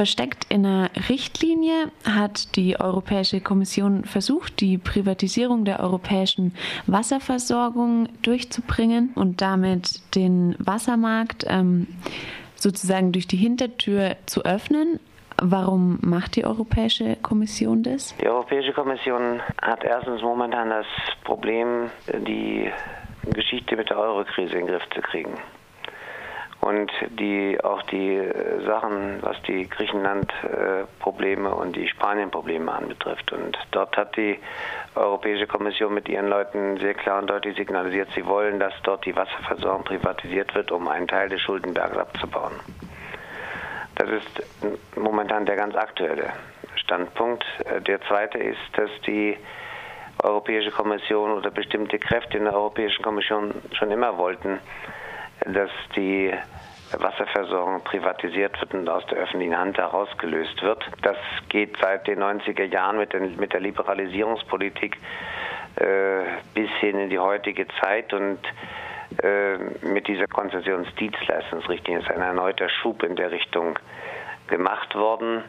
Versteckt in einer Richtlinie hat die Europäische Kommission versucht, die Privatisierung der europäischen Wasserversorgung durchzubringen und damit den Wassermarkt ähm, sozusagen durch die Hintertür zu öffnen. Warum macht die Europäische Kommission das? Die Europäische Kommission hat erstens momentan das Problem, die Geschichte mit der Eurokrise in den Griff zu kriegen. Und die auch die äh, Sachen, was die Griechenland-Probleme äh, und die Spanien-Probleme anbetrifft. Und dort hat die Europäische Kommission mit ihren Leuten sehr klar und deutlich signalisiert, sie wollen, dass dort die Wasserversorgung privatisiert wird, um einen Teil des Schuldenbergs abzubauen. Das ist momentan der ganz aktuelle Standpunkt. Äh, der zweite ist, dass die Europäische Kommission oder bestimmte Kräfte in der Europäischen Kommission schon immer wollten, dass die Wasserversorgung privatisiert wird und aus der öffentlichen Hand herausgelöst wird. Das geht seit den 90er Jahren mit, den, mit der Liberalisierungspolitik äh, bis hin in die heutige Zeit und äh, mit dieser Konzessionsdienstleistungsrichtlinie ist ein erneuter Schub in der Richtung gemacht worden.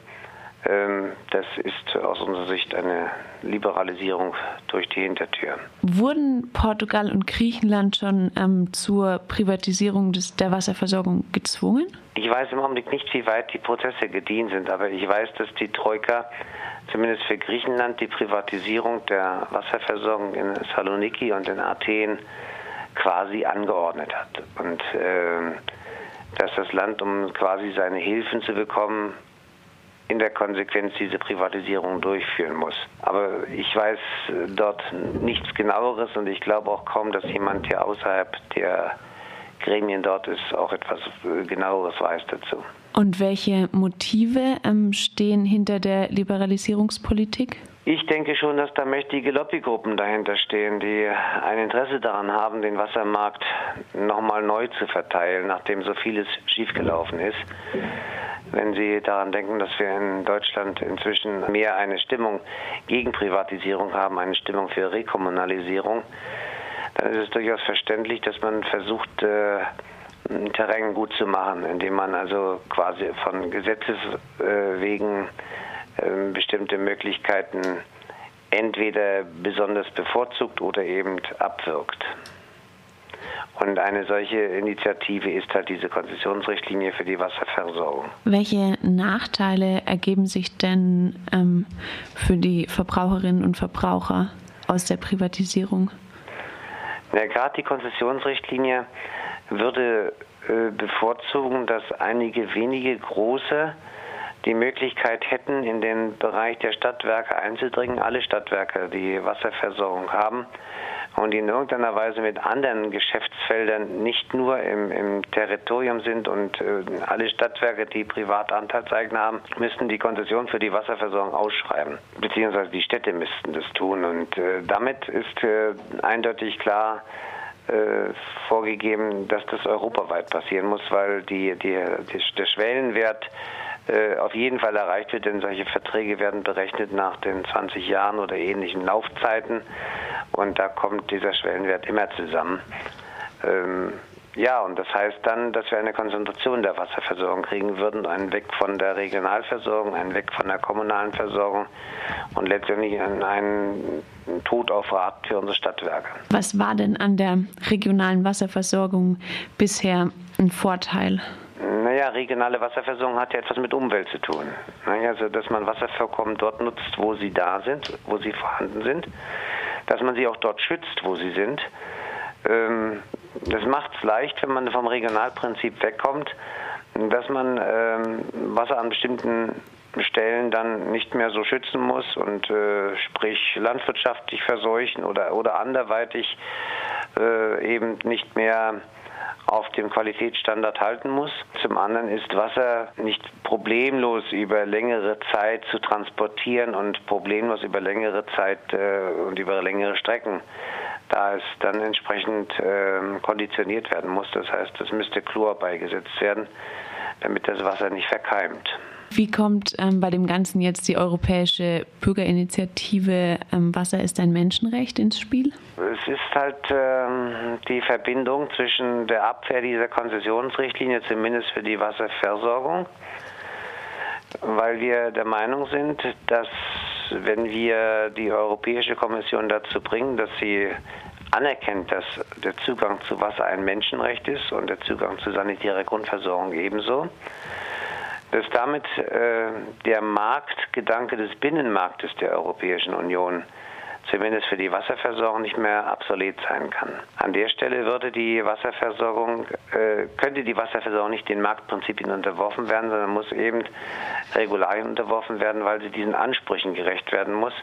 Ähm, das ist aus unserer Sicht eine Liberalisierung durch die Hintertür. Wurden Portugal und Griechenland schon ähm, zur Privatisierung des, der Wasserversorgung gezwungen? Ich weiß im Augenblick nicht, wie weit die Prozesse gedient sind, aber ich weiß, dass die Troika zumindest für Griechenland die Privatisierung der Wasserversorgung in Saloniki und in Athen quasi angeordnet hat. Und äh, dass das Land, um quasi seine Hilfen zu bekommen, in der Konsequenz diese Privatisierung durchführen muss. Aber ich weiß dort nichts genaueres und ich glaube auch kaum, dass jemand hier außerhalb der Gremien dort ist, auch etwas genaueres weiß dazu. Und welche Motive ähm, stehen hinter der Liberalisierungspolitik? Ich denke schon, dass da mächtige Lobbygruppen dahinter stehen, die ein Interesse daran haben, den Wassermarkt nochmal neu zu verteilen, nachdem so vieles schiefgelaufen ist wenn Sie daran denken, dass wir in Deutschland inzwischen mehr eine Stimmung gegen Privatisierung haben, eine Stimmung für Rekommunalisierung, dann ist es durchaus verständlich, dass man versucht, äh, Terrain gut zu machen, indem man also quasi von Gesetzes wegen äh, bestimmte Möglichkeiten entweder besonders bevorzugt oder eben abwirkt. Und eine solche Initiative ist halt diese Konzessionsrichtlinie für die Wasserversorgung. Welche Nachteile ergeben sich denn ähm, für die Verbraucherinnen und Verbraucher aus der Privatisierung? Ja, Gerade die Konzessionsrichtlinie würde äh, bevorzugen, dass einige wenige große die Möglichkeit hätten, in den Bereich der Stadtwerke einzudringen. Alle Stadtwerke, die Wasserversorgung haben, und die in irgendeiner Weise mit anderen Geschäftsfeldern nicht nur im, im Territorium sind und äh, alle Stadtwerke, die Privatanteilseigner haben, müssten die Konzession für die Wasserversorgung ausschreiben, beziehungsweise die Städte müssten das tun. Und äh, damit ist äh, eindeutig klar, äh, vorgegeben, dass das europaweit passieren muss, weil die, die, die der Schwellenwert auf jeden Fall erreicht wird, denn solche Verträge werden berechnet nach den 20 Jahren oder ähnlichen Laufzeiten und da kommt dieser Schwellenwert immer zusammen. Ähm, ja, und das heißt dann, dass wir eine Konzentration der Wasserversorgung kriegen würden, einen Weg von der Regionalversorgung, einen Weg von der kommunalen Versorgung und letztendlich einen, einen Tod auf Rat für unsere Stadtwerke. Was war denn an der regionalen Wasserversorgung bisher ein Vorteil? Naja, regionale Wasserversorgung hat ja etwas mit Umwelt zu tun. Naja, also, dass man Wasservorkommen dort nutzt, wo sie da sind, wo sie vorhanden sind, dass man sie auch dort schützt, wo sie sind. Ähm, das macht es leicht, wenn man vom Regionalprinzip wegkommt, dass man ähm, Wasser an bestimmten Stellen dann nicht mehr so schützen muss und äh, sprich landwirtschaftlich verseuchen oder, oder anderweitig äh, eben nicht mehr auf dem Qualitätsstandard halten muss. Zum anderen ist Wasser nicht problemlos über längere Zeit zu transportieren und problemlos über längere Zeit äh, und über längere Strecken, da es dann entsprechend äh, konditioniert werden muss. Das heißt, es müsste Chlor beigesetzt werden, damit das Wasser nicht verkeimt. Wie kommt ähm, bei dem Ganzen jetzt die europäische Bürgerinitiative ähm, Wasser ist ein Menschenrecht ins Spiel? Es ist halt ähm, die Verbindung zwischen der Abwehr dieser Konzessionsrichtlinie, zumindest für die Wasserversorgung, weil wir der Meinung sind, dass wenn wir die Europäische Kommission dazu bringen, dass sie anerkennt, dass der Zugang zu Wasser ein Menschenrecht ist und der Zugang zu sanitärer Grundversorgung ebenso, dass damit äh, der Marktgedanke des Binnenmarktes der Europäischen Union zumindest für die Wasserversorgung nicht mehr obsolet sein kann. An der Stelle würde die Wasserversorgung, äh, könnte die Wasserversorgung nicht den Marktprinzipien unterworfen werden, sondern muss eben Regularien unterworfen werden, weil sie diesen Ansprüchen gerecht werden muss.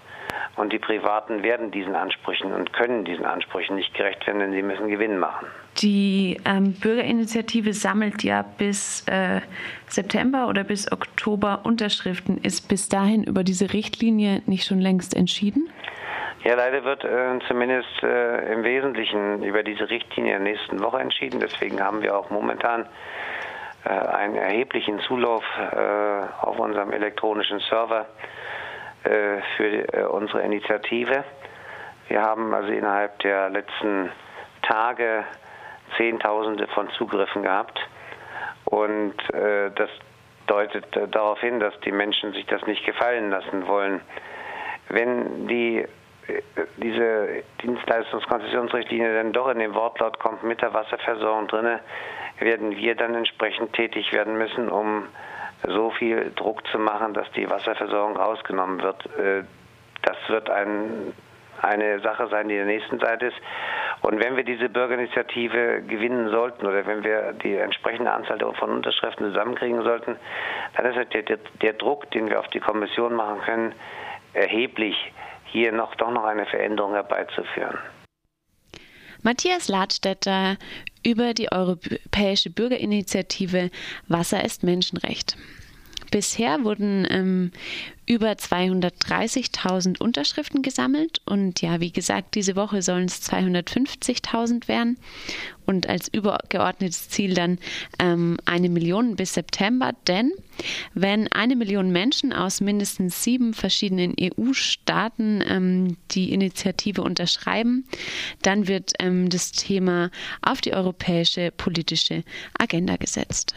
Und die Privaten werden diesen Ansprüchen und können diesen Ansprüchen nicht gerecht werden, denn sie müssen Gewinn machen. Die ähm, Bürgerinitiative sammelt ja bis äh, September oder bis Oktober Unterschriften. Ist bis dahin über diese Richtlinie nicht schon längst entschieden? Ja, leider wird äh, zumindest äh, im Wesentlichen über diese Richtlinie in der nächsten Woche entschieden. Deswegen haben wir auch momentan äh, einen erheblichen Zulauf äh, auf unserem elektronischen Server äh, für äh, unsere Initiative. Wir haben also innerhalb der letzten Tage Zehntausende von Zugriffen gehabt und das deutet darauf hin, dass die Menschen sich das nicht gefallen lassen wollen. Wenn die diese Dienstleistungskonzessionsrichtlinie dann doch in den Wortlaut kommt mit der Wasserversorgung drinne, werden wir dann entsprechend tätig werden müssen, um so viel Druck zu machen, dass die Wasserversorgung rausgenommen wird. Äh, das wird ein, eine Sache sein, die der nächsten Seite ist. Und wenn wir diese Bürgerinitiative gewinnen sollten oder wenn wir die entsprechende Anzahl von Unterschriften zusammenkriegen sollten, dann ist der, der Druck, den wir auf die Kommission machen können, erheblich hier noch doch noch eine Veränderung herbeizuführen. Matthias Ladstätter über die Europäische Bürgerinitiative Wasser ist Menschenrecht. Bisher wurden ähm, über 230.000 Unterschriften gesammelt. Und ja, wie gesagt, diese Woche sollen es 250.000 werden. Und als übergeordnetes Ziel dann ähm, eine Million bis September, denn wenn eine Million Menschen aus mindestens sieben verschiedenen EU-Staaten ähm, die Initiative unterschreiben, dann wird ähm, das Thema auf die europäische politische Agenda gesetzt.